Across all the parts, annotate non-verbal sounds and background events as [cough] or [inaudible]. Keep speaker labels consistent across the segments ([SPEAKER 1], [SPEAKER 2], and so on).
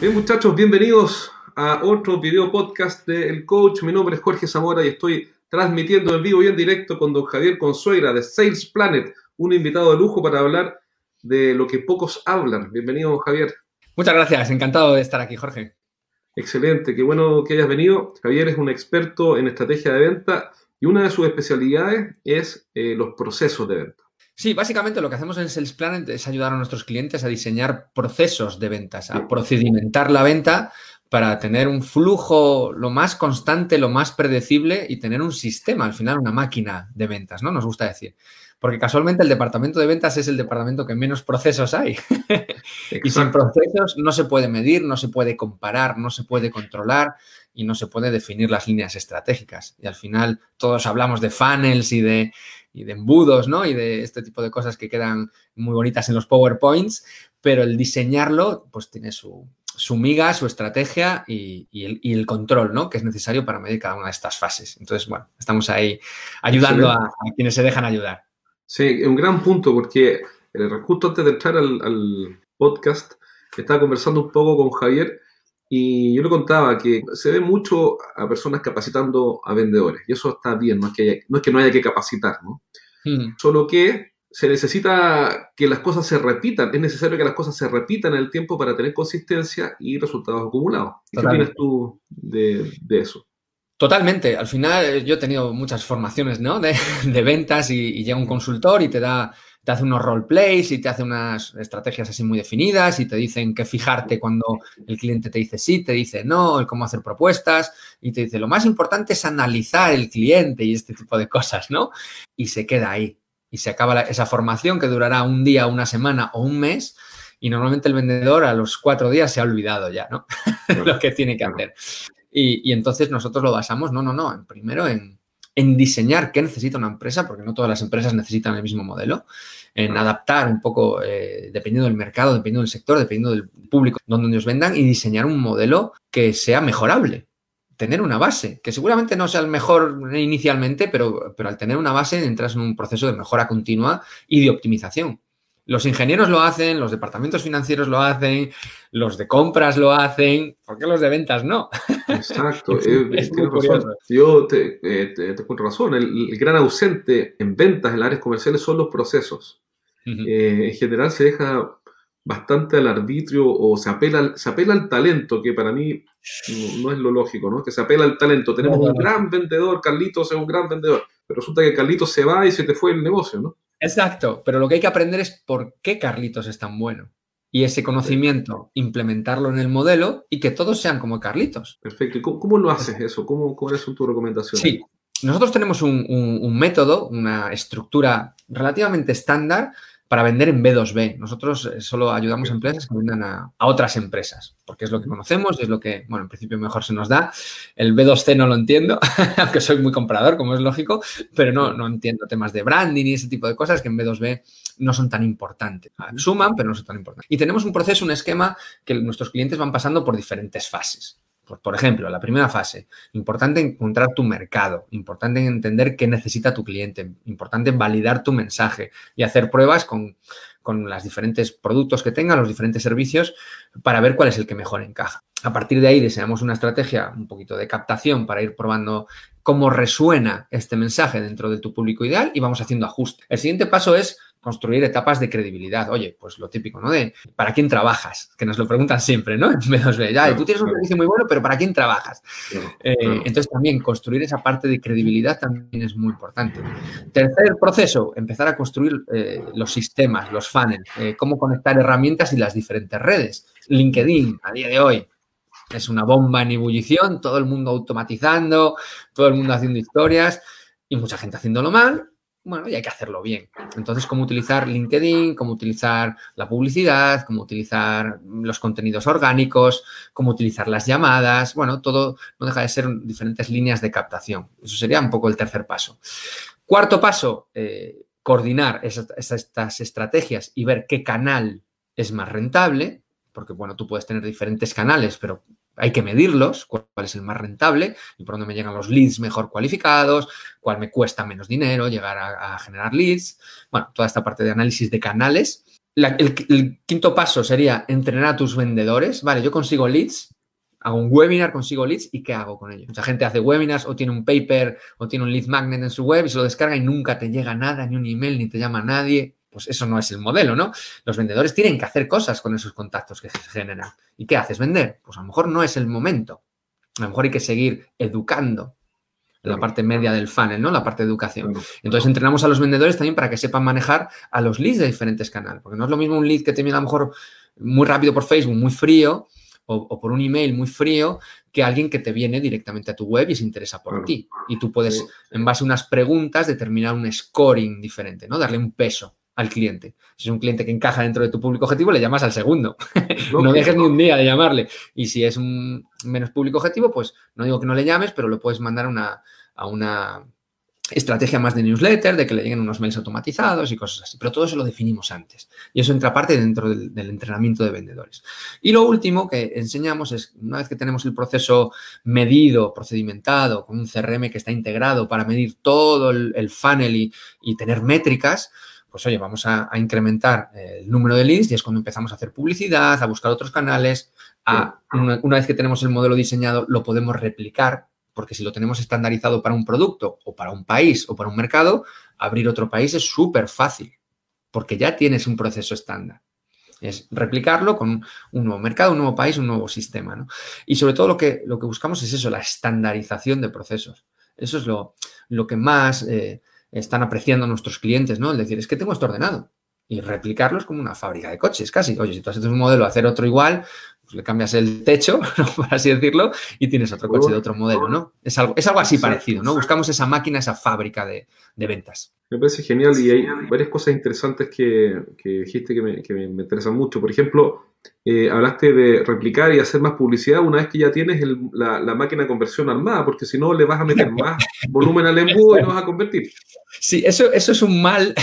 [SPEAKER 1] Bien muchachos, bienvenidos a otro video podcast de El Coach. Mi nombre es Jorge Zamora y estoy transmitiendo en vivo y en directo con don Javier Consuegra de Sales Planet, un invitado de lujo para hablar de lo que pocos hablan. Bienvenido, Javier.
[SPEAKER 2] Muchas gracias, encantado de estar aquí, Jorge.
[SPEAKER 1] Excelente, qué bueno que hayas venido. Javier es un experto en estrategia de venta y una de sus especialidades es eh, los procesos de venta.
[SPEAKER 2] Sí, básicamente lo que hacemos en Sales Planet es ayudar a nuestros clientes a diseñar procesos de ventas, a procedimentar la venta para tener un flujo lo más constante, lo más predecible y tener un sistema, al final una máquina de ventas, ¿no? Nos gusta decir. Porque casualmente el departamento de ventas es el departamento que menos procesos hay. [laughs] y sin procesos no se puede medir, no se puede comparar, no se puede controlar y no se puede definir las líneas estratégicas. Y al final todos hablamos de funnels y de y de embudos, ¿no? Y de este tipo de cosas que quedan muy bonitas en los PowerPoints, pero el diseñarlo, pues tiene su, su miga, su estrategia y, el, control, ¿no? Que es necesario para medir cada una de estas fases. Entonces, bueno, estamos ahí ayudando a, quienes se dejan ayudar.
[SPEAKER 1] Sí, un gran punto, porque eh, justo antes de entrar al, al podcast, estaba conversando un poco con Javier y yo le contaba que se ve mucho a personas capacitando a vendedores, y eso está bien, no es que, no, es que no haya que capacitar, ¿no? Hmm. Solo que se necesita que las cosas se repitan, es necesario que las cosas se repitan en el tiempo para tener consistencia y resultados acumulados. ¿Qué opinas tú de, eso?
[SPEAKER 2] Totalmente. Al final eh, yo he tenido muchas formaciones ¿no? de, [laughs] ventas y, llega un consultor y te da te hace unos roleplays y te hace unas estrategias así muy definidas y te dicen que fijarte cuando el cliente te dice sí, te dice no, el cómo hacer propuestas y te dice lo más importante es analizar el cliente y este tipo de cosas, ¿no? Y se queda ahí y se acaba esa formación que durará un día, una semana o un mes y normalmente el vendedor a los cuatro días se ha olvidado ya, ¿no? [laughs] lo que tiene que hacer. Y, y entonces nosotros lo basamos, no, no, no, primero en en diseñar qué necesita una empresa, porque no todas las empresas necesitan el mismo modelo, en adaptar un poco, eh, dependiendo del mercado, dependiendo del sector, dependiendo del público donde nos vendan, y diseñar un modelo que sea mejorable. Tener una base, que seguramente no sea el mejor inicialmente, pero, pero al tener una base entras en un proceso de mejora continua y de optimización. Los ingenieros lo hacen, los departamentos financieros lo hacen, los de compras lo hacen, ¿por qué los de ventas no?
[SPEAKER 1] Exacto, [laughs] es, razón. Yo te, eh, te, razón, el, gran ausente en ventas en las áreas comerciales son los procesos. Eh, en general se deja bastante al arbitrio o se apela, se apela al talento, que para mí no, es lo lógico, ¿no? Que se apela al talento. Tenemos un gran vendedor, Carlitos es un gran vendedor, pero resulta que Carlitos se va y se te fue el negocio, ¿no?
[SPEAKER 2] Exacto, pero lo que hay que aprender es por qué Carlitos es tan bueno. Y ese conocimiento, implementarlo en el modelo y que todos sean como Carlitos.
[SPEAKER 1] Perfecto. ¿Y cómo, lo haces eso? ¿Cómo, ¿Cuáles son tus recomendaciones?
[SPEAKER 2] Sí, nosotros tenemos un método, una estructura relativamente estándar para vender en B2B. Nosotros eh, solo ayudamos a empresas que vendan a, otras empresas, porque es lo que conocemos y es lo que, bueno, en principio mejor se nos da. El B2C no lo entiendo, [laughs] aunque soy muy comprador, como es lógico, pero no, no entiendo temas de branding y ese tipo de cosas que en B2B no son tan importantes. Suman, pero no son tan importantes. Y tenemos un proceso, un esquema que nuestros clientes van pasando por diferentes fases. Por, ejemplo, la primera fase, importante encontrar tu mercado, importante entender qué necesita tu cliente, importante validar tu mensaje y hacer pruebas con, con los diferentes productos que tenga, los diferentes servicios, para ver cuál es el que mejor encaja. A partir de ahí diseñamos una estrategia un poquito de captación para ir probando cómo resuena este mensaje dentro de tu público ideal y vamos haciendo ajustes. El siguiente paso es construir etapas de credibilidad. Oye, pues lo típico, ¿no? De ¿para quién trabajas? Que nos lo preguntan siempre, ¿no? [laughs] En B2B. Ya, tú tienes un servicio muy bueno, pero ¿para quién trabajas? Eh, entonces también construir esa parte de credibilidad también es muy importante. Tercer proceso, empezar a construir eh, los sistemas, los funnels, eh, cómo conectar herramientas y las diferentes redes. LinkedIn, a día de hoy, es una bomba en ebullición, todo el mundo automatizando, todo el mundo haciendo historias y mucha gente haciéndolo mal bueno, y hay que hacerlo bien. Entonces, cómo utilizar LinkedIn, cómo utilizar la publicidad, cómo utilizar los contenidos orgánicos, cómo utilizar las llamadas, bueno, todo no deja de ser diferentes líneas de captación. Eso sería un poco el tercer paso. Cuarto paso, eh, coordinar estas estrategias y ver qué canal es más rentable, porque bueno, tú puedes tener diferentes canales, pero hay que medirlos, cuál es el más rentable y por dónde me llegan los leads mejor cualificados, cuál me cuesta menos dinero llegar a, generar leads. Bueno, toda esta parte de análisis de canales. el, quinto paso sería entrenar a tus vendedores. Vale, yo consigo leads, hago un webinar, consigo leads y ¿qué hago con ellos? Mucha gente hace webinars o tiene un paper o tiene un lead magnet en su web y se lo descarga y nunca te llega nada, ni un email, ni te llama nadie. Pues eso no es el modelo, ¿no? Los vendedores tienen que hacer cosas con esos contactos que se generan. ¿Y qué haces? ¿Vender? Pues a lo mejor no es el momento. A lo mejor hay que seguir educando en la parte media del funnel, ¿no? La parte de educación. Entonces entrenamos a los vendedores también para que sepan manejar a los leads de diferentes canales, porque no es lo mismo un lead que te viene a lo mejor muy rápido por Facebook, muy frío, o, por un email muy frío, que alguien que te viene directamente a tu web y se interesa por ti. Y tú puedes, en base a unas preguntas, determinar un scoring diferente, ¿no? Darle un peso al cliente. Si es un cliente que encaja dentro de tu público objetivo, le llamas al segundo. [laughs] no dejes ni un día de llamarle. Y si es un menos público objetivo, pues no digo que no le llames, pero lo puedes mandar a una estrategia más de newsletter, de que le lleguen unos mails automatizados y cosas así. Pero todo eso lo definimos antes. Y eso entra parte dentro del, entrenamiento de vendedores. Y lo último que enseñamos es, una vez que tenemos el proceso medido, procedimentado, con un CRM que está integrado para medir todo el, funnel y tener métricas, pues oye, vamos a, incrementar el número de leads y es cuando empezamos a hacer publicidad, a buscar otros canales. A, una, vez que tenemos el modelo diseñado, lo podemos replicar, porque si lo tenemos estandarizado para un producto o para un país o para un mercado, abrir otro país es súper fácil, porque ya tienes un proceso estándar. Es replicarlo con un nuevo mercado, un nuevo país, un nuevo sistema. ¿no? Y sobre todo lo que, lo que buscamos es eso, la estandarización de procesos. Eso es lo, lo que más eh, están apreciando nuestros clientes, ¿no? Es decir, es que tengo esto ordenado y replicarlo es como una fábrica de coches, casi. Oye, si tú haces un modelo, hacer otro igual, pues le cambias el techo, [laughs] por así decirlo, y tienes otro coche de otro modelo, ¿no? Es algo, es algo así parecido, ¿no? Buscamos esa máquina, esa fábrica de, ventas.
[SPEAKER 1] Me parece genial y hay varias cosas interesantes que, dijiste que me, que me interesan mucho. Por ejemplo, eh, hablaste de replicar y hacer más publicidad una vez que ya tienes la, máquina de conversión armada, porque si no le vas a meter más [laughs] volumen al embudo y no vas a convertir.
[SPEAKER 2] Sí, eso, eso es un mal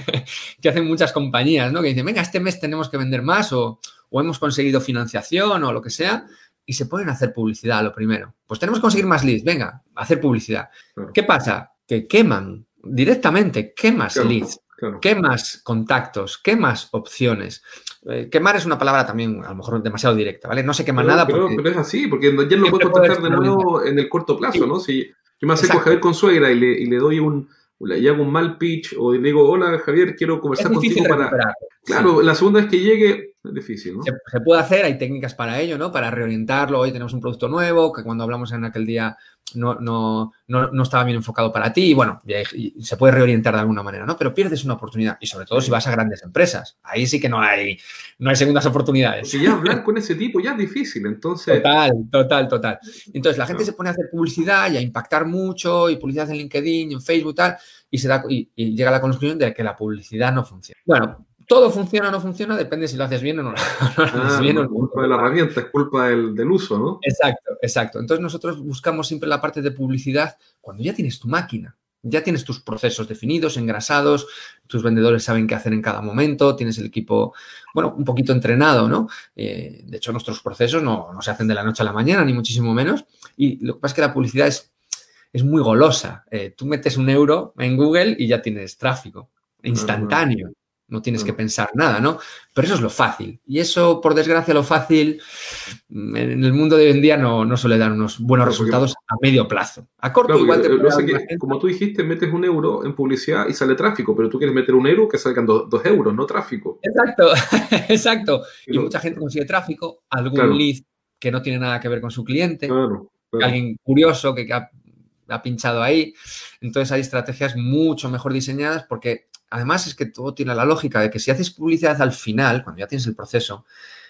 [SPEAKER 2] [laughs] que hacen muchas compañías, ¿no? Que dicen, venga, este mes tenemos que vender más o, hemos conseguido financiación o lo que sea, y se pueden hacer publicidad lo primero. Pues tenemos que conseguir más leads, venga, hacer publicidad. ¿Qué pasa? Que queman directamente, quemas leads. ¿Qué más contactos? ¿Qué más opciones? Eh, quemar es una palabra también a lo mejor demasiado directa, ¿vale? No sé quemar nada.
[SPEAKER 1] Pero, pero, es así, porque ya no puedo contactar de nuevo en el corto plazo, ¿no? Si yo me acerco a Javier Consuegra y le, y le doy un, le hago un mal pitch o le digo, hola Javier, quiero conversar contigo para... Claro, la segunda vez que llegue es difícil, ¿no?
[SPEAKER 2] Se, puede hacer, hay técnicas para ello, ¿no? Para reorientarlo, hoy tenemos un producto nuevo, que cuando hablamos en aquel día no, no, no, estaba bien enfocado para ti, y bueno, se puede reorientar de alguna manera, ¿no? Pero pierdes una oportunidad, y sobre todo si vas a grandes empresas, ahí sí que no hay, no hay segundas oportunidades.
[SPEAKER 1] Si ya hablar con ese tipo ya es difícil, entonces...
[SPEAKER 2] Total, total, total. Entonces la gente se pone a hacer publicidad y a impactar mucho, y publicidad en LinkedIn, en Facebook y tal, y, se da, y, llega a la conclusión de que la publicidad no funciona. Bueno, todo funciona o no funciona, depende si lo haces bien o no, lo haces [laughs]
[SPEAKER 1] ah, bien. No es culpa de la herramienta, es culpa del, del, uso, ¿no?
[SPEAKER 2] Exacto, exacto. Entonces nosotros buscamos siempre la parte de publicidad cuando ya tienes tu máquina, ya tienes tus procesos definidos, engrasados, tus vendedores saben qué hacer en cada momento, tienes el equipo, bueno, un poquito entrenado, ¿no? Eh, de hecho, nuestros procesos no, no, se hacen de la noche a la mañana, ni muchísimo menos. Y lo que pasa es que la publicidad es es muy golosa. Eh, tú metes un euro en Google y ya tienes tráfico instantáneo. No tienes que pensar nada, ¿no? Pero eso es lo fácil. Y eso, por desgracia, lo fácil mm, en el mundo de hoy en día no, suele dar unos buenos resultados a medio plazo. A corto igual
[SPEAKER 1] te Como tú dijiste, metes un euro en publicidad y sale tráfico, pero tú quieres meter un euro que salgan dos, euros, no tráfico.
[SPEAKER 2] Exacto, [laughs] exacto. Y mucha gente consigue tráfico, algún lead que no tiene nada que ver con su cliente, alguien curioso que ha pinchado ahí. Entonces hay estrategias mucho mejor diseñadas porque además es que todo tiene la lógica de que si haces publicidad al final, cuando ya tienes el proceso,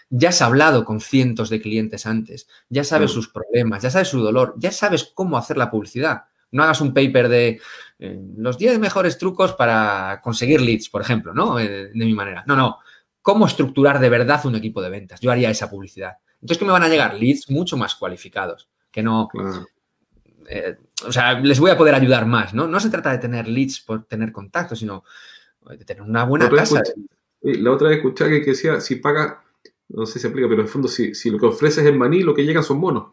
[SPEAKER 2] ya has hablado con cientos de clientes antes, ya sabes sus problemas, ya sabes su dolor, ya sabes cómo hacer la publicidad. No hagas un paper de eh, los 10 mejores trucos para conseguir leads, por ejemplo, ¿no? Eh, de mi manera. No, no. ¿Cómo estructurar de verdad un equipo de ventas? Yo haría esa publicidad. Entonces, que me van a llegar leads mucho más cualificados, que no, eh, o sea, les voy a poder ayudar más, ¿no? No se trata de tener leads por tener contacto, sino de tener una buena casa.
[SPEAKER 1] la otra vez escuché que, decía, si paga, no sé si se aplica, pero en el fondo, si, lo que ofreces es maní, lo que llegan son monos.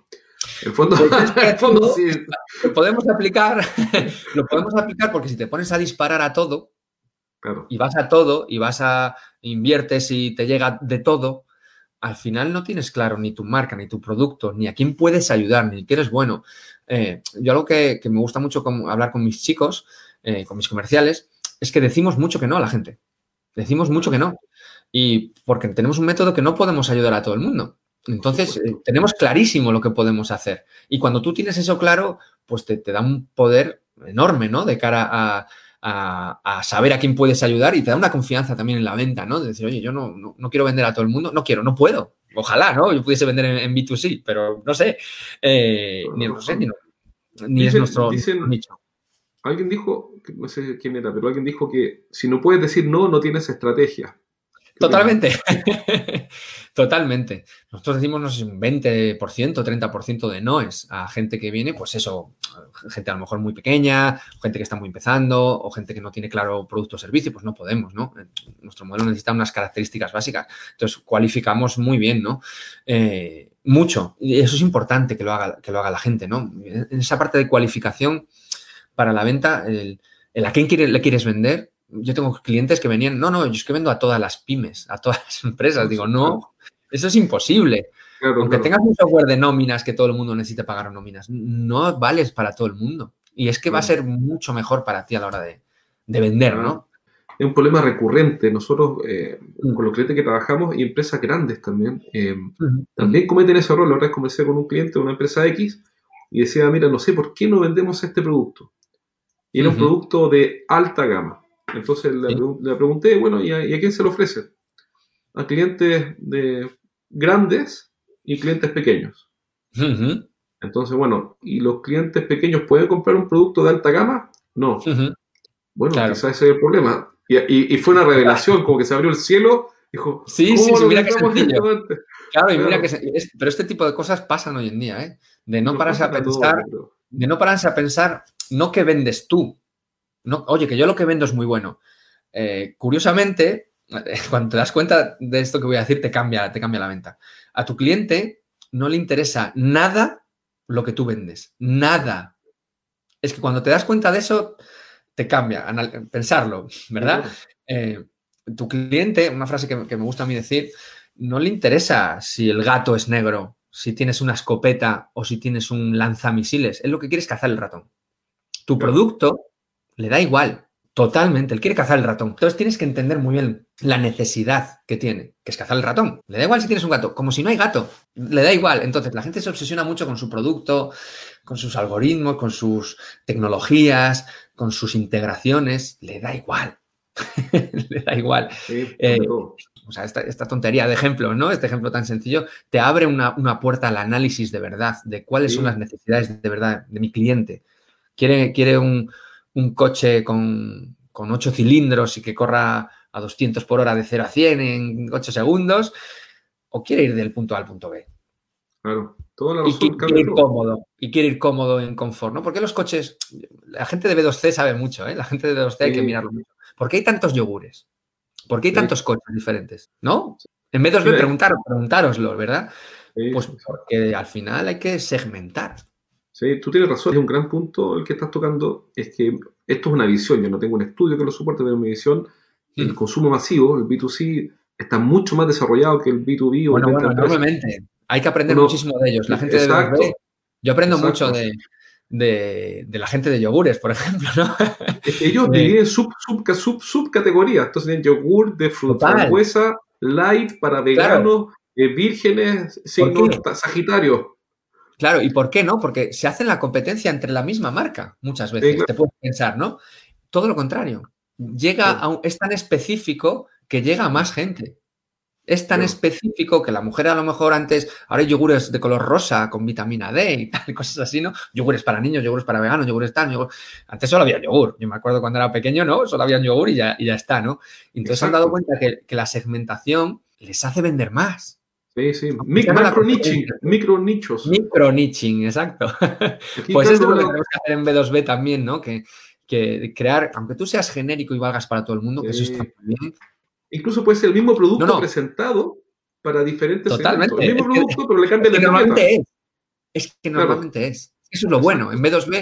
[SPEAKER 1] En fondo,
[SPEAKER 2] el [laughs] fondo sí. Lo podemos aplicar, [laughs] lo podemos aplicar porque si te pones a disparar a todo, y vas a todo y vas a inviertes y te llega de todo, al final no tienes claro ni tu marca, ni tu producto, ni a quién puedes ayudar, ni qué eres bueno. Eh, yo algo que, me gusta mucho hablar con mis chicos, eh, con mis comerciales, es que decimos mucho que no a la gente. Decimos mucho que no. Y porque tenemos un método que no podemos ayudar a todo el mundo. Entonces, eh, tenemos clarísimo lo que podemos hacer. Y cuando tú tienes eso claro, pues te, te da un poder enorme, ¿no? De cara a, a, saber a quién puedes ayudar y te da una confianza también en la venta, ¿no? De decir, oye, yo no, no, quiero vender a todo el mundo, no quiero, no puedo. Ojalá, ¿no? Yo pudiese vender en, B2C, pero no sé, eh, ni, no sé, ni, es nuestro, nicho.
[SPEAKER 1] Alguien dijo, no sé quién era, pero alguien dijo que si no puedes decir no, no tienes estrategia.
[SPEAKER 2] Totalmente. [laughs] Totalmente. Nosotros decimos, no sé, un 20%, 30% de noes a gente que viene, pues eso, gente a lo mejor muy pequeña, gente que está muy empezando, o gente que no tiene claro producto o servicio, pues no podemos, ¿no? Nuestro modelo necesita unas características básicas. Entonces, cualificamos muy bien, ¿no? Eh, mucho. Y eso es importante que lo haga, que lo haga la gente, ¿no? En esa parte de cualificación para la venta, el, a quién le quieres vender, yo tengo clientes que venían, no, no, yo es que vendo a todas las pymes, a todas las [laughs] empresas. Digo, no, eso es imposible. Aunque tengas un software de nóminas que todo el mundo necesite pagar nóminas, no vales para todo el mundo. Y es que va a ser mucho mejor para ti a la hora de, vender, ¿no?
[SPEAKER 1] Es un problema recurrente. Nosotros, eh, mm. con los clientes que trabajamos y empresas grandes también, eh, también cometen ese error. La verdad es comencé con un cliente de una empresa X y decía, mira, no sé por qué no vendemos este producto. Y era un producto de alta gama. Entonces le, pregunté, bueno, ¿y a, quién se lo ofrece? A clientes de grandes y clientes pequeños. Entonces, bueno, ¿y los clientes pequeños pueden comprar un producto de alta gama? No. Bueno, quizás ese es el problema. Y, fue una revelación, como que se abrió el cielo. Dijo,
[SPEAKER 2] sí, sí, sí, mira que sencillo. Claro, y mira que pero este tipo de cosas pasan hoy en día, ¿eh? De no pararse a pensar, de no pararse a pensar, no que vendes tú, no, oye, que yo lo que vendo es muy bueno. Eh, curiosamente, [laughs] cuando te das cuenta de esto que voy a decir, te cambia, te cambia la venta. A tu cliente no le interesa nada lo que tú vendes. Nada. Es que cuando te das cuenta de eso, te cambia pensarlo, ¿verdad? Eh, tu cliente, una frase que, me gusta a mí decir, no le interesa si el gato es negro, si tienes una escopeta o si tienes un lanzamisiles. Es lo que quieres cazar el ratón. Tu producto le da igual, totalmente. Él quiere cazar el ratón. Entonces tienes que entender muy bien la necesidad que tiene, que es cazar el ratón. Le da igual si tienes un gato, como si no hay gato. Le da igual. Entonces la gente se obsesiona mucho con su producto, con sus algoritmos, con sus tecnologías, con sus integraciones. Le da igual. [laughs] le da igual. Eh, o sea, esta, tontería de ejemplo, ¿no? Este ejemplo tan sencillo, te abre una, puerta al análisis de verdad, de cuáles son las necesidades de verdad de mi cliente. Quiere, quiere un, un coche con, con 8 cilindros y que corra a 200 por hora de 0 a 100 en 8 segundos, o quiere ir del punto A al punto B.
[SPEAKER 1] Claro,
[SPEAKER 2] la y quiere ir cómodo, y quiere ir cómodo en confort, ¿no? Porque los coches, la gente de B2C sabe mucho, ¿eh? La gente de B2C hay que mirarlo mucho. ¿Por qué hay tantos yogures? ¿Por qué hay tantos coches diferentes? ¿No? En B2B preguntar, preguntároslo, ¿verdad? Pues porque al final hay que segmentar.
[SPEAKER 1] Sí, tú tienes razón, es un gran punto el que estás tocando, es que esto es una visión, yo no tengo un estudio que lo soporte, pero mi visión, el mm. consumo masivo, el B2C, está mucho más desarrollado que el B2B.
[SPEAKER 2] Bueno, bueno, enormemente. Hay que aprender muchísimo de ellos. La gente de yo aprendo mucho de, de, la gente de yogures, por [laughs] ejemplo, ¿no?
[SPEAKER 1] Ellos dividen sub, sub, sub, subcategorías. Entonces tienen yogur de fruta huesa, light para veganos, eh, vírgenes, signo sagitario.
[SPEAKER 2] Claro, ¿y por qué no? Porque se hace la competencia entre la misma marca muchas veces, te puedes pensar, ¿no? Todo lo contrario. Llega a es tan específico que llega a más gente. Es tan específico que la mujer a lo mejor antes, ahora hay yogures de color rosa con vitamina D y tal, [laughs] cosas así, ¿no? Yogures para niños, yogures para veganos, yogures tal, yogur... Antes solo había yogur. Yo me acuerdo cuando era pequeño, ¿no? Solo había yogur y ya, y ya está, ¿no? Entonces se han dado cuenta que, que la segmentación les hace vender más.
[SPEAKER 1] Sí, sí. micro niching, micro nichos.
[SPEAKER 2] Micro niching, exacto. pues eso es lo que tenemos que hacer en B2B también, ¿no? Que, que, crear, aunque tú seas genérico y valgas para todo el mundo, que eso está muy bien.
[SPEAKER 1] Incluso puede ser el mismo producto presentado para diferentes
[SPEAKER 2] Totalmente.
[SPEAKER 1] El mismo producto, pero le
[SPEAKER 2] que normalmente es. Es que normalmente es. Eso es lo bueno. En B2B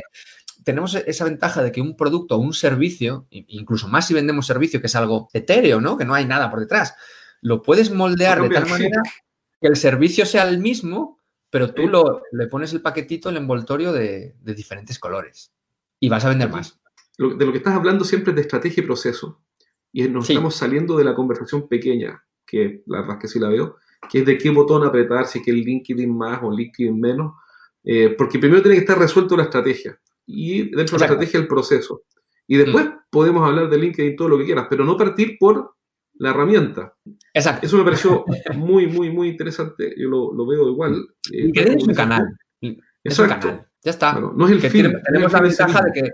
[SPEAKER 2] tenemos esa ventaja de que un producto o un servicio, incluso más si vendemos servicio, que es algo etéreo, ¿no? Que no hay nada por detrás, lo puedes moldear de tal manera que el servicio sea el mismo, pero tú lo, le pones el paquetito, el envoltorio de, diferentes colores y vas a vender más.
[SPEAKER 1] de lo que estás hablando siempre es de estrategia y proceso. Y nos estamos saliendo de la conversación pequeña, que la verdad es que sí la veo, que es de qué botón apretar, si es que el LinkedIn más o LinkedIn menos, eh, porque primero tiene que estar resuelto la estrategia y dentro de la estrategia el proceso. Y después mm. podemos hablar de LinkedIn todo lo que quieras, pero no partir por la herramienta.
[SPEAKER 2] Exacto.
[SPEAKER 1] Eso me pareció muy, muy, muy interesante. Yo lo, veo igual.
[SPEAKER 2] Eh, LinkedIn es un canal. Es un canal. Ya está.
[SPEAKER 1] no es el fin.
[SPEAKER 2] Tenemos la ventaja de que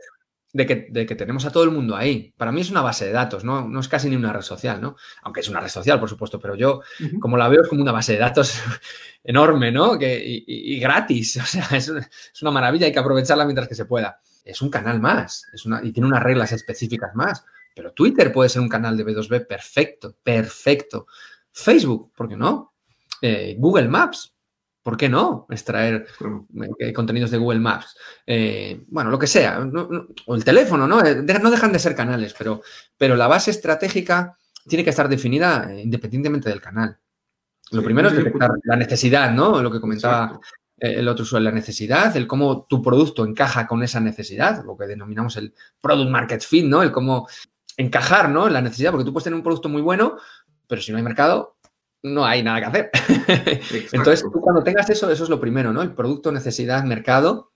[SPEAKER 2] de que, tenemos a todo el mundo ahí. Para mí es una base de datos, ¿no? no es casi ni una red social, ¿no? Aunque es una red social, por supuesto, pero yo, como la veo, es como una base de datos [laughs] enorme, ¿no? Que, y, gratis, [laughs] o sea, es, una maravilla, hay que aprovecharla mientras que se pueda. Es un canal más, es una, y tiene unas reglas específicas más, pero Twitter puede ser un canal de B2B perfecto, perfecto. Facebook, ¿por qué no? Eh, Google Maps, ¿Por qué no extraer eh, contenidos de Google Maps? Eh, bueno, lo que sea, o el teléfono, ¿no? No dejan de ser canales, pero, pero la base estratégica tiene que estar definida independientemente del canal. Lo primero es detectar la necesidad, ¿no? Lo que comentaba el otro usuario, la necesidad, el cómo tu producto encaja con esa necesidad, lo que denominamos el product market fit, ¿no? El cómo encajar, ¿no? La necesidad, porque tú puedes tener un producto muy bueno, pero si no hay mercado, no hay nada que hacer. [laughs] Entonces, tú cuando tengas eso, eso es lo primero, ¿no? El producto, necesidad, mercado,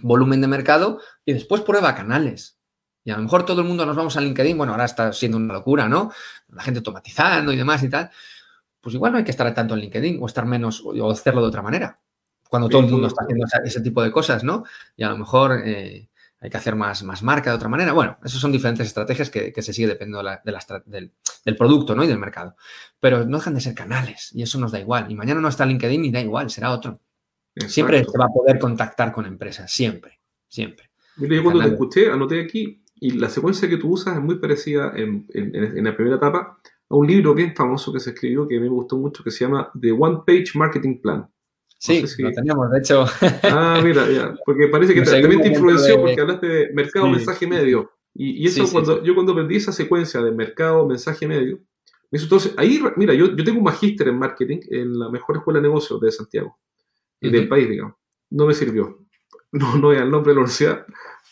[SPEAKER 2] volumen de mercado y después prueba canales. Y a lo mejor todo el mundo nos vamos a LinkedIn, bueno, ahora está siendo una locura, ¿no? La gente automatizando y demás y tal. Pues igual no hay que estar tanto en LinkedIn o estar menos o hacerlo de otra manera. Cuando todo el mundo está haciendo ese tipo de cosas, ¿no? Y a lo mejor eh, hay que hacer más, más marca de otra manera. Bueno, esas son diferentes estrategias que, se sigue dependiendo del, producto ¿no? y del mercado. Pero no dejan de ser canales y eso nos da igual. Y mañana no está LinkedIn y da igual, será otro. Siempre se va a poder contactar con empresas, siempre, siempre.
[SPEAKER 1] Mira, yo cuando te escuché, anoté aquí, y la secuencia que tú usas es muy parecida en, la primera etapa a un libro bien famoso que se escribió que me gustó mucho que se llama The One Page Marketing Plan
[SPEAKER 2] Sí, lo teníamos, de hecho.
[SPEAKER 1] Ah, mira, ya. Porque parece que [laughs] también te influenció porque hablaste de mercado, mensaje medio. Y, eso, cuando yo cuando aprendí esa secuencia de mercado, mensaje medio, me hizo entonces, ahí, mira, yo, yo tengo un magíster en marketing en la mejor escuela de negocios de Santiago, y del país, digamos. No me sirvió. No, no es el nombre de la universidad.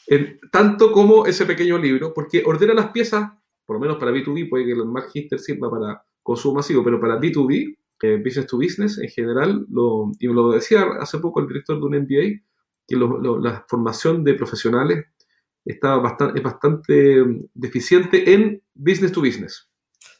[SPEAKER 1] En, tanto como ese pequeño libro, porque ordena las piezas, por lo menos para B2B, puede que el magíster sirva para consumo masivo, pero para B2B business to business en general, lo, y me lo decía hace poco el director de un MBA, que la formación de profesionales está bastante, es bastante mm, deficiente en business to business.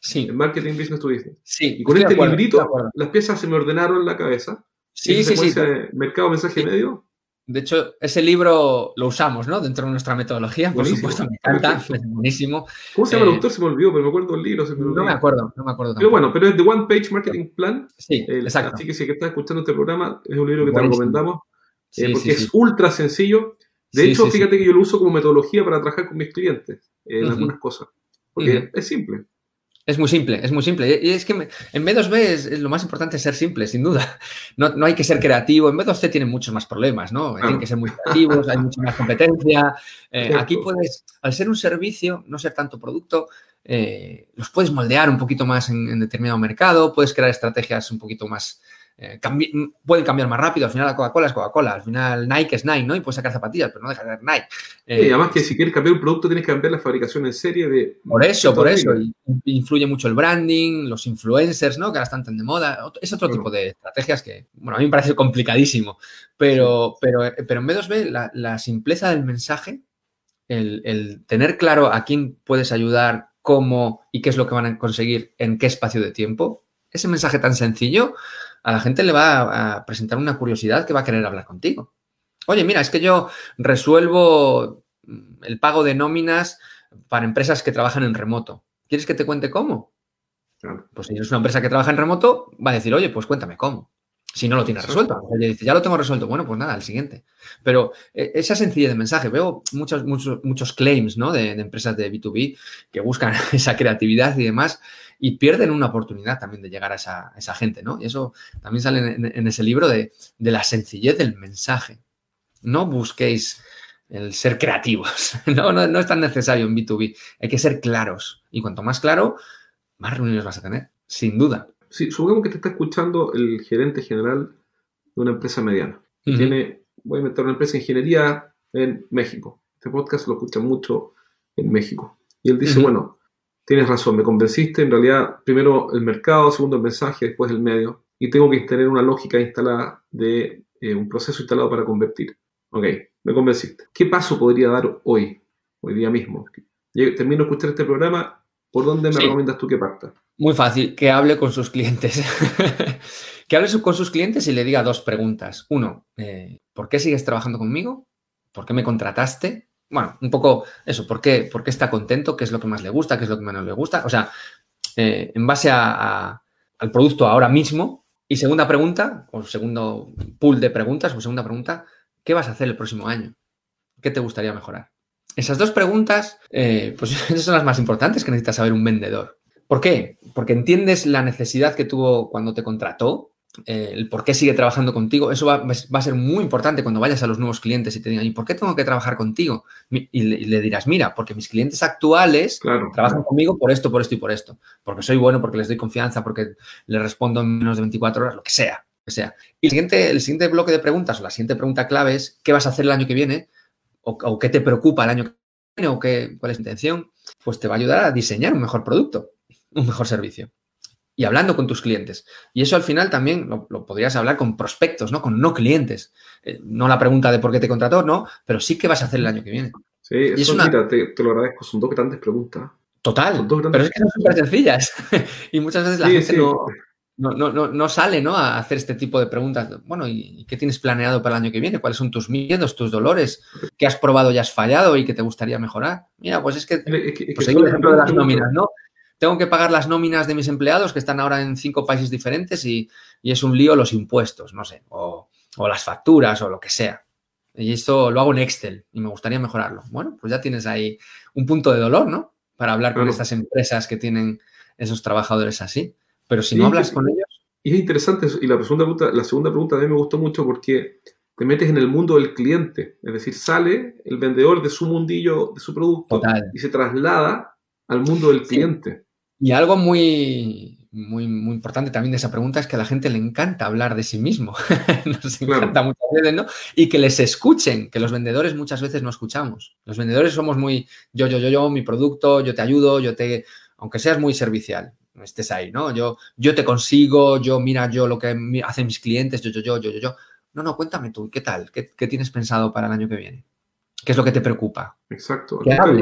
[SPEAKER 2] Sí.
[SPEAKER 1] En marketing business to business.
[SPEAKER 2] Sí.
[SPEAKER 1] Y con este librito, las piezas se me ordenaron en la cabeza.
[SPEAKER 2] Sí, sí, sí.
[SPEAKER 1] mercado, mensaje medio.
[SPEAKER 2] De hecho, ese libro lo usamos, ¿no? Dentro de nuestra metodología, por supuesto, me encanta, es buenísimo.
[SPEAKER 1] ¿Cómo se llama el eh, autor? Se me olvidó, pero me acuerdo el libro.
[SPEAKER 2] no me acuerdo, no me acuerdo.
[SPEAKER 1] Pero bueno, pero es The One Page Marketing Plan.
[SPEAKER 2] Sí, exacto.
[SPEAKER 1] Así que si estás escuchando este programa, es un libro que te recomendamos, eh, porque es ultra sencillo. De hecho, fíjate que yo lo uso como metodología para trabajar con mis clientes en algunas cosas, porque es simple.
[SPEAKER 2] Es muy simple, es muy simple. Y es que en B2B es, lo más importante es ser simple, sin duda. [laughs] No, hay que ser creativo. En B2C tienen muchos más problemas, ¿no? Tienen que ser muy creativos, hay mucha más competencia. Eh, aquí puedes, al ser un servicio, no ser tanto producto, eh, los puedes moldear un poquito más en, determinado mercado, puedes crear estrategias un poquito más eh, pueden cambiar más rápido. Al final la Coca-Cola es Coca-Cola, al final Nike es Nike, ¿no? Y puedes sacar zapatillas, pero no deja de ser Nike.
[SPEAKER 1] y además que si quieres cambiar un producto tienes que cambiar la fabricación en serie de...
[SPEAKER 2] Por eso, por eso. influye mucho el branding, los influencers, ¿no? Que ahora están tan de moda. Es otro tipo de estrategias que, bueno, a mí me parece complicadísimo. Pero, pero, pero en B2B, la, simpleza del mensaje, el, el tener claro a quién puedes ayudar, cómo y qué es lo que van a conseguir en qué espacio de tiempo, ese mensaje tan sencillo a la gente le va a presentar una curiosidad que va a querer hablar contigo. Oye, mira, es que yo resuelvo mm, el pago de nóminas para empresas que trabajan en remoto. ¿Quieres que te cuente cómo? Pues si eres una empresa que trabaja en remoto, va a decir, oye, pues cuéntame cómo. Si no lo tienes resuelto. Oye, dice, ya lo tengo resuelto. Bueno, pues nada, al siguiente. Pero eh, esa sencillez de mensaje, veo muchos, muchos, muchos claims ¿no? de, de, empresas de B2B que buscan [laughs] esa creatividad y demás y pierden una oportunidad también de llegar a esa, gente, ¿no? Y eso también sale en, ese libro de, la sencillez del mensaje. No busquéis el ser creativos. [laughs] No, no, no es tan necesario en B2B. Hay que ser claros. Y cuanto más claro, más reuniones vas a tener, sin duda.
[SPEAKER 1] Sí, supongamos que te está escuchando el gerente general de una empresa mediana. Tiene, voy a inventar una empresa de ingeniería en México. Este podcast lo escucha mucho en México. Y él dice, bueno, tienes razón, me convenciste, en realidad, primero el mercado, segundo el mensaje, después el medio, y tengo que tener una lógica instalada de eh, un proceso instalado para convertir. Ok, me convenciste. ¿Qué paso podría dar hoy, hoy día mismo? Termino de escuchar este programa, ¿por dónde me recomiendas tú que parta?
[SPEAKER 2] Muy fácil, que hable con sus clientes. [laughs] que hable con sus clientes y le diga dos preguntas. Uno, eh, ¿por qué sigues trabajando conmigo? ¿Por qué me contrataste? Bueno, un poco eso, ¿por qué, ¿por qué está contento? ¿Qué es lo que más le gusta? ¿Qué es lo que menos le gusta? O sea, eh, en base al producto ahora mismo. Y segunda pregunta, o segundo pool de preguntas, o segunda pregunta, ¿qué vas a hacer el próximo año? ¿Qué te gustaría mejorar? Esas dos preguntas, eh, pues [laughs] esas son las más importantes que necesita saber un vendedor. ¿Por qué? Porque entiendes la necesidad que tuvo cuando te contrató, eh, el por qué sigue trabajando contigo. Eso va, a ser muy importante cuando vayas a los nuevos clientes y te digan, ¿y por qué tengo que trabajar contigo? Y le, dirás, mira, porque mis clientes actuales trabajan conmigo por esto, por esto y por esto. Porque soy bueno, porque les doy confianza, porque les respondo en menos de 24 horas, lo que sea. que sea. Y el siguiente, el siguiente bloque de preguntas o la siguiente pregunta clave es, ¿qué vas a hacer el año que viene? O, qué te preocupa el año que viene o qué, cuál es tu intención. Pues te va a ayudar a diseñar un mejor producto un mejor servicio. Y hablando con tus clientes. Y eso al final también lo, podrías hablar con prospectos, ¿no? Con no clientes. Eh, no la pregunta de por qué te contrató, no, pero sí qué vas a hacer el año que viene.
[SPEAKER 1] Sí, eso, mira, te, lo agradezco. Son dos grandes preguntas.
[SPEAKER 2] Total. pero es que son súper sencillas. [laughs] y muchas veces la gente No, sale ¿no? a hacer este tipo de preguntas. Bueno, ¿y qué tienes planeado para el año que viene? ¿Cuáles son tus miedos, tus dolores? ¿Qué has probado y has fallado y que te gustaría mejorar? Mira, pues es que, pues el ejemplo de las nóminas, ¿no? Tengo que pagar las nóminas de mis empleados que están ahora en cinco países diferentes y, es un lío los impuestos, no sé, o, las facturas o lo que sea. Y esto lo hago en Excel y me gustaría mejorarlo. Bueno, pues ya tienes ahí un punto de dolor, ¿no? Para hablar con estas empresas que tienen esos trabajadores así. Pero si no hablas con ellos.
[SPEAKER 1] Y es interesante, y la segunda, pregunta, la segunda pregunta a mí me gustó mucho porque te metes en el mundo del cliente. Es decir, sale el vendedor de su mundillo, de su producto, y se traslada al mundo del cliente.
[SPEAKER 2] Y algo muy, muy, muy importante también de esa pregunta es que a la gente le encanta hablar de sí mismo. [laughs] Nos encanta muchas veces, ¿no? Y que les escuchen, que los vendedores muchas veces no escuchamos. Los vendedores somos muy yo, yo, yo, yo, mi producto, yo te ayudo, yo te. Aunque seas muy servicial, estés ahí, ¿no? Yo, yo te consigo, yo, mira, yo lo que hacen mis clientes, yo, yo, yo, yo, yo, yo. No, no, cuéntame tú, ¿qué tal? ¿Qué, tienes pensado para el año que viene? ¿Qué es lo que te preocupa?
[SPEAKER 1] Exacto.
[SPEAKER 2] Que hable.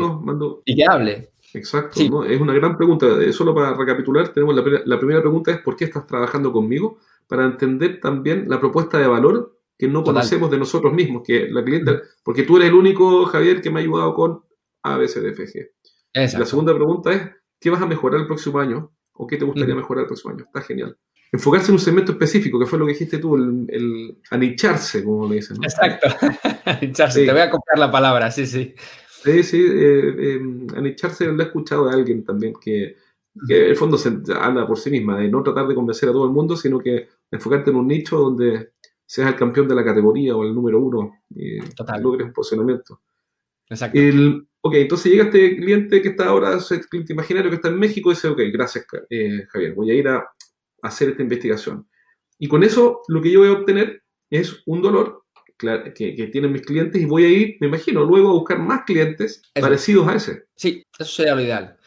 [SPEAKER 2] Y que hable.
[SPEAKER 1] Exacto, es una gran pregunta. Eh, solo para recapitular, tenemos la, la, primera pregunta es ¿por qué estás trabajando conmigo? Para entender también la propuesta de valor que no conocemos de nosotros mismos, que la clienta, mm. porque tú eres el único, Javier, que me ha ayudado con ABCDFG. La segunda pregunta es ¿qué vas a mejorar el próximo año? ¿O qué te gustaría mejorar el próximo año? Está genial. Enfocarse en un segmento específico, que fue lo que dijiste tú, el, anicharse, como le dicen.
[SPEAKER 2] Exacto, [laughs] anicharse, te voy a copiar la palabra, sí, sí.
[SPEAKER 1] Sí, sí, eh, em, anicharse lo he escuchado de alguien también que, que en el fondo se habla por sí misma, de no tratar de convencer a todo el mundo, sino que enfocarte en un nicho donde seas el campeón de la categoría o el número uno y logres un posicionamiento. Exacto. El, ok, entonces llega este cliente que está ahora, ese cliente imaginario que está en México, y dice, ok, gracias eh, Javier, voy a ir a hacer esta investigación. Y con eso lo que yo voy a obtener es un dolor que, tienen mis clientes y voy a ir, me imagino, luego a buscar más clientes parecidos a ese.
[SPEAKER 2] Sí, eso sería lo ideal.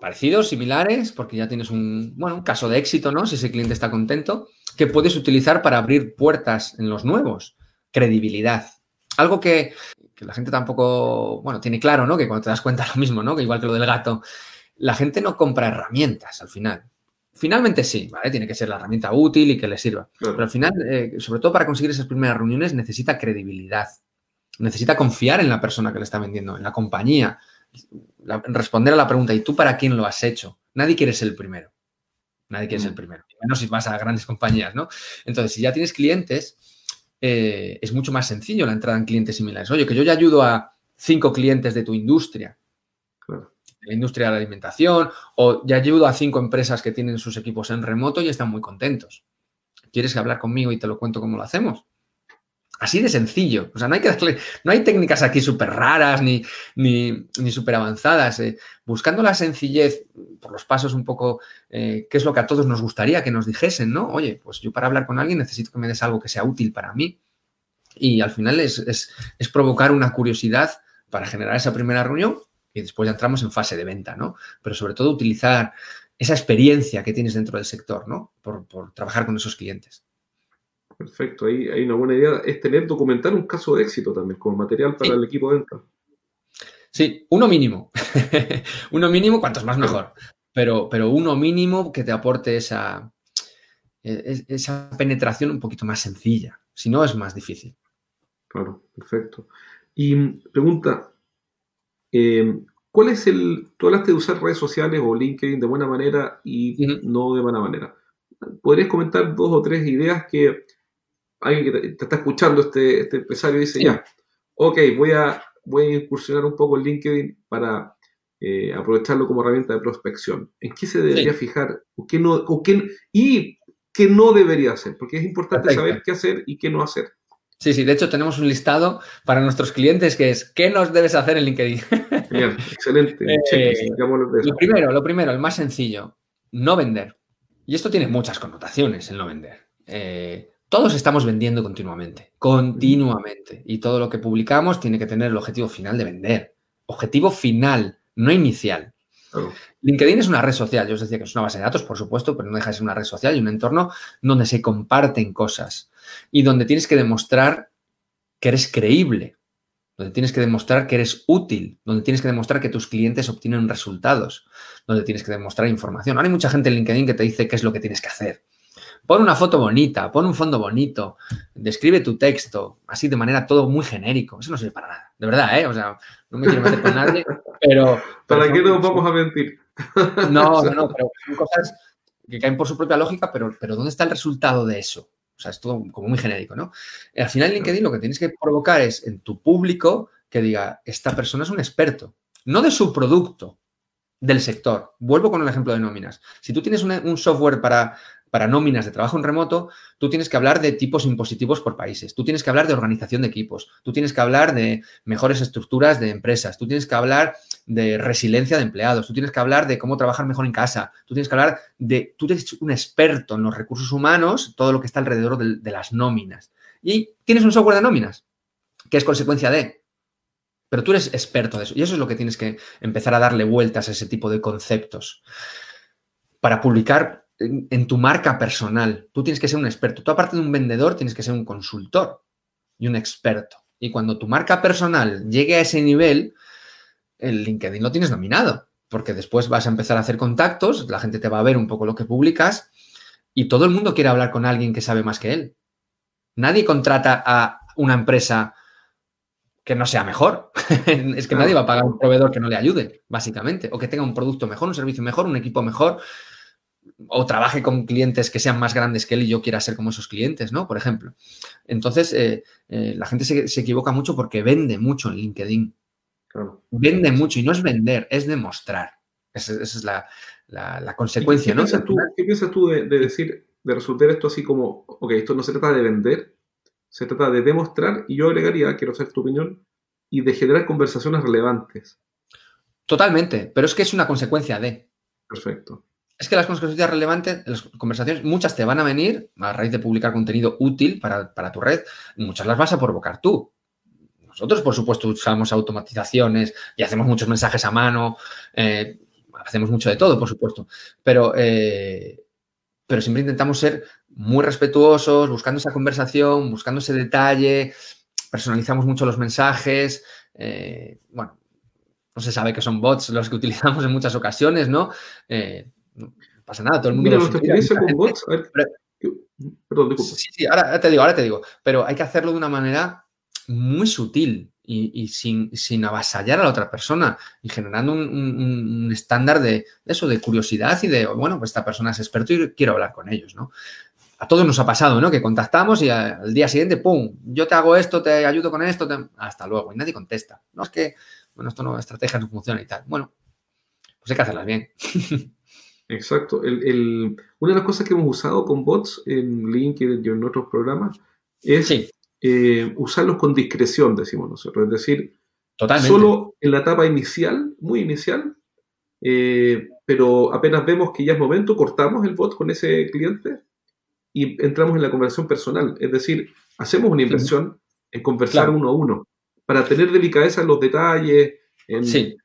[SPEAKER 2] Parecidos, similares, porque ya tienes un, bueno, un caso de éxito, ¿no? Si ese cliente está contento, que puedes utilizar para abrir puertas en los nuevos. Credibilidad. Algo que, que la gente tampoco, bueno, tiene claro, ¿no? Que cuando te das cuenta [laughs] lo mismo, ¿no? Que igual que lo del gato, la gente no compra herramientas al final. Finalmente sí, ¿vale? Tiene que ser la herramienta útil y que le sirva. Pero al final, eh, sobre todo para conseguir esas primeras reuniones, necesita credibilidad. Necesita confiar en la persona que le está vendiendo, en la compañía. responder a la pregunta, ¿y tú para quién lo has hecho? Nadie quiere ser el primero. Nadie quiere ser el mm. primero. Menos si vas a grandes compañías, ¿no? Entonces, si ya tienes clientes, eh, es mucho más sencillo la entrada en clientes similares. Oye, que yo ya ayudo a cinco clientes de tu industria la industria de la alimentación, o ya ayudo a cinco empresas que tienen sus equipos en remoto y están muy contentos. ¿Quieres hablar conmigo y te lo cuento cómo lo hacemos? Así de sencillo. O sea, no hay, que no hay técnicas aquí súper raras ni, ni, súper avanzadas. Eh. Buscando la sencillez, por los pasos un poco, eh, qué es lo que a todos nos gustaría que nos dijesen, ¿no? Oye, pues yo para hablar con alguien necesito que me des algo que sea útil para mí. Y al final es, es provocar una curiosidad para generar esa primera reunión y después ya entramos en fase de venta, ¿no? Pero sobre todo utilizar esa experiencia que tienes dentro del sector, ¿no? Por, trabajar con esos clientes.
[SPEAKER 1] Perfecto, ahí hay una buena idea, es tener, documentar un caso de éxito también como material para el equipo de venta.
[SPEAKER 2] Sí, uno mínimo. [laughs] uno mínimo, cuantos más mejor. Pero, pero uno mínimo que te aporte esa, e, e, esa penetración un poquito más sencilla. Si no, es más difícil.
[SPEAKER 1] Claro, perfecto. Y pregunta, eh, ¿cuál es el, tú hablaste de usar redes sociales o LinkedIn de buena manera y no de buena manera? ¿Podrías comentar dos o tres ideas que alguien que te, está escuchando, este, este empresario, dice, ya, ok, voy a, voy a incursionar un poco en LinkedIn para eh, aprovecharlo como herramienta de prospección? ¿En qué se debería fijar? ¿O qué no, o qué, y qué no debería hacer? Porque es importante saber qué hacer y qué no hacer.
[SPEAKER 2] Sí, sí, de hecho tenemos un listado para nuestros clientes que es ¿qué nos debes hacer en LinkedIn? [laughs]
[SPEAKER 1] Bien, excelente.
[SPEAKER 2] Eh, lo primero, lo primero, el más sencillo, no vender. Y esto tiene muchas connotaciones, el no vender. Eh, todos estamos vendiendo continuamente, continuamente. Y todo lo que publicamos tiene que tener el objetivo final de vender. Objetivo final, no inicial. LinkedIn es una red social, yo os decía que es una base de datos, por supuesto, pero no deja de ser una red social y un entorno donde se comparten cosas y donde tienes que demostrar que eres creíble, donde tienes que demostrar que eres útil, donde tienes que demostrar que tus clientes obtienen resultados, donde tienes que demostrar información. Ahora hay mucha gente en LinkedIn que te dice qué es lo que tienes que hacer. Pon una foto bonita, pon un fondo bonito, describe tu texto, así de manera todo muy genérico. Eso no sirve para nada, de verdad, ¿eh? O sea, no me quiero meter con nadie, pero...
[SPEAKER 1] ¿Para qué nos vamos a mentir?
[SPEAKER 2] No, no, no, pero son cosas que caen por su propia lógica, pero, pero ¿dónde está el resultado de eso? O sea, es todo como muy genérico, ¿no? Al final, LinkedIn lo que tienes que provocar es en tu público que diga, esta persona es un experto, no de su producto, del sector. Vuelvo con el ejemplo de nóminas. Si tú tienes un software para para nóminas de trabajo en remoto, tú tienes que hablar de tipos impositivos por países, tú tienes que hablar de organización de equipos, tú tienes que hablar de mejores estructuras de empresas, tú tienes que hablar de resiliencia de empleados, tú tienes que hablar de cómo trabajar mejor en casa, tú tienes que hablar de, tú eres un experto en los recursos humanos, todo lo que está alrededor de, las nóminas. Y tienes un software de nóminas, que es consecuencia de, pero tú eres experto de eso. Y eso es lo que tienes que empezar a darle vueltas a ese tipo de conceptos. Para publicar en, tu marca personal. Tú tienes que ser un experto. Tú, aparte de un vendedor, tienes que ser un consultor y un experto. Y cuando tu marca personal llegue a ese nivel, el LinkedIn lo tienes dominado, porque después vas a empezar a hacer contactos, la gente te va a ver un poco lo que publicas y todo el mundo quiere hablar con alguien que sabe más que él. Nadie contrata a una empresa que no sea mejor. [laughs] es que nadie va a pagar a un proveedor que no le ayude, básicamente, o que tenga un producto mejor, un servicio mejor, un equipo mejor o trabaje con clientes que sean más grandes que él y yo quiera ser como esos clientes, ¿no? Por ejemplo. Entonces, eh, eh, la gente se, equivoca mucho porque vende mucho en LinkedIn. Vende mucho y no es vender, es demostrar. Esa, es la, consecuencia,
[SPEAKER 1] ¿no? ¿Qué piensas tú de, decir, de resolver esto así como, ok, esto no se trata de vender, se trata de demostrar, y yo agregaría, quiero saber tu opinión, y de generar conversaciones relevantes.
[SPEAKER 2] Totalmente, pero es que es una consecuencia de.
[SPEAKER 1] Perfecto.
[SPEAKER 2] Es que las consecuencias relevantes, las conversaciones, muchas te van a venir a raíz de publicar contenido útil para, tu red, muchas las vas a provocar tú. Nosotros, por supuesto, usamos automatizaciones y hacemos muchos mensajes a mano, eh, hacemos mucho de todo, por supuesto, pero, eh, pero siempre intentamos ser muy respetuosos, buscando esa conversación, buscando ese detalle, personalizamos mucho los mensajes, eh, bueno, no se sabe que son bots los que utilizamos en muchas ocasiones, ¿no? No pasa nada, todo el mundo.
[SPEAKER 1] Mira, con bots.
[SPEAKER 2] Perdón, Sí, sí, ahora te digo, ahora te digo. Pero hay que hacerlo de una manera muy sutil y, sin, sin, avasallar a la otra persona y generando un, estándar de, eso, de curiosidad y de, bueno, pues esta persona es experto y quiero hablar con ellos, ¿no? A todos nos ha pasado, ¿no? Que contactamos y al día siguiente, ¡pum! Yo te hago esto, te ayudo con esto, hasta luego. Y nadie contesta. No es que, bueno, esto no, estrategia no funciona y tal. Bueno, pues hay que hacerlas bien. [laughs]
[SPEAKER 1] Exacto. El, una de las cosas que hemos usado con bots en LinkedIn y en otros programas es eh, usarlos con discreción, decimos nosotros. Es decir, solo en la etapa inicial, muy inicial, eh, pero apenas vemos que ya es momento, cortamos el bot con ese cliente y entramos en la conversación personal. Es decir, hacemos una inversión en conversar uno a uno para tener delicadeza en los detalles, en
[SPEAKER 2] sí.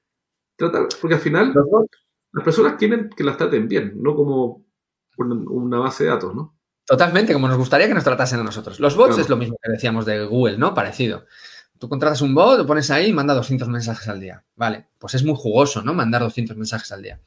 [SPEAKER 1] tratar, porque al final las personas quieren que las traten bien, no como una base de datos, ¿no?
[SPEAKER 2] Totalmente, como nos gustaría que nos tratasen a nosotros. Los bots es lo mismo que decíamos de Google, ¿no? Parecido. Tú contratas un bot, lo pones ahí y manda 200 mensajes al día. Vale, pues es muy jugoso, ¿no? Mandar 200 mensajes al día.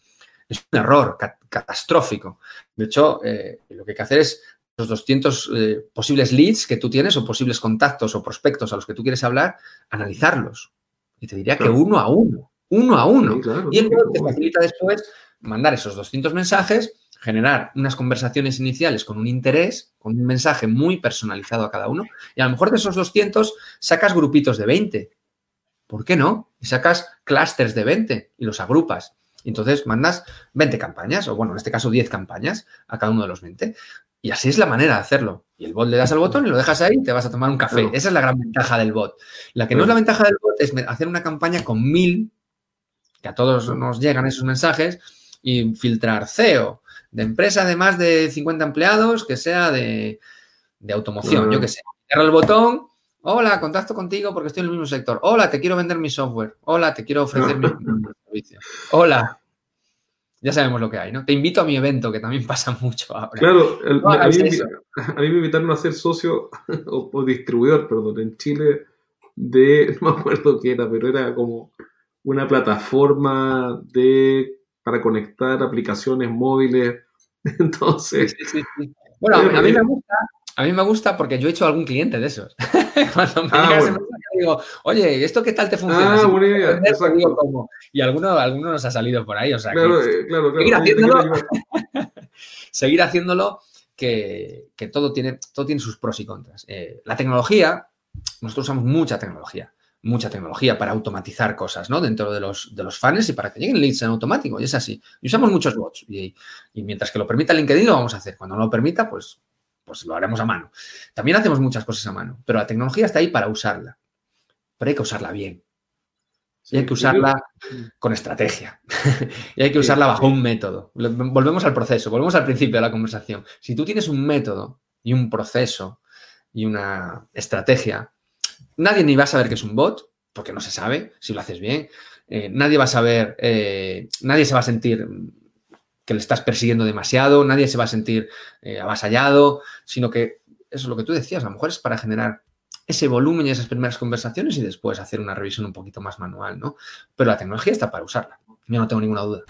[SPEAKER 2] Es un error catastrófico. De hecho, eh, lo que hay que hacer es los 200 eh, posibles leads que tú tienes o posibles contactos o prospectos a los que tú quieres hablar, analizarlos. Y te diría que uno a uno, uno a uno. y el bot te facilita después mandar esos 200 mensajes generar unas conversaciones iniciales con un interés, con un mensaje muy personalizado a cada uno, y a lo mejor de esos 200 sacas grupitos de 20. ¿Por qué no? Y sacas clústeres de 20 y los agrupas. Y entonces mandas 20 campañas, o bueno, en este caso 10 campañas a cada uno de los 20. Y así es la manera de hacerlo. Y el bot le das al botón y lo dejas ahí y te vas a tomar un café. Esa es la gran ventaja del bot. La que no es la ventaja del bot es hacer una campaña con mil, que a todos nos llegan esos mensajes, y filtrar CEO, de empresa de más de 50 empleados que sea de, automoción, yo qué sé. Cierra el botón, hola, contacto contigo porque estoy en el mismo sector. Hola, te quiero vender mi software. Hola, te quiero ofrecer mi, [laughs] servicio. Hola. Ya sabemos lo que hay, ¿no? Te invito a mi evento, que también [laughs] pasa mucho ahora.
[SPEAKER 1] Claro, a, mí, me invitaron a ser socio [laughs] o, distribuidor, perdón, en Chile de, no me acuerdo qué era, pero era como una plataforma de para conectar aplicaciones móviles. [laughs] Entonces.
[SPEAKER 2] Bueno, a mí me gusta. A mí me gusta porque yo he hecho algún cliente de esos. [laughs] Cuando me ah, digo, oye, ¿esto qué tal te funciona? Ah, buena idea. Y alguno, alguno nos ha salido por ahí. O sea, claro, eh, claro, seguir haciéndolo. [laughs] seguir haciéndolo que, que, todo, tiene, todo tiene sus pros y contras. Eh, la tecnología, nosotros usamos mucha tecnología mucha tecnología para automatizar cosas, ¿no? Dentro de los, de los funnels y para que lleguen leads en automático. Y es así. Y usamos muchos bots. Y, mientras que lo permita LinkedIn, lo vamos a hacer. Cuando no lo permita, pues, pues lo haremos a mano. También hacemos muchas cosas a mano. Pero la tecnología está ahí para usarla. Pero hay que usarla bien. Y hay que usarla con estrategia. [laughs] y hay que usarla bajo un método. Volvemos al proceso, volvemos al principio de la conversación. Si tú tienes un método y un proceso y una estrategia, Nadie ni va a saber que es un bot, porque no se sabe si lo haces bien. Eh, nadie va a saber, eh, nadie se va a sentir que le estás persiguiendo demasiado, nadie se va a sentir eh, avasallado, sino que eso es lo que tú decías, a lo mejor es para generar ese volumen y esas primeras conversaciones y después hacer una revisión un poquito más manual, ¿no? Pero la tecnología está para usarla, yo no tengo ninguna duda.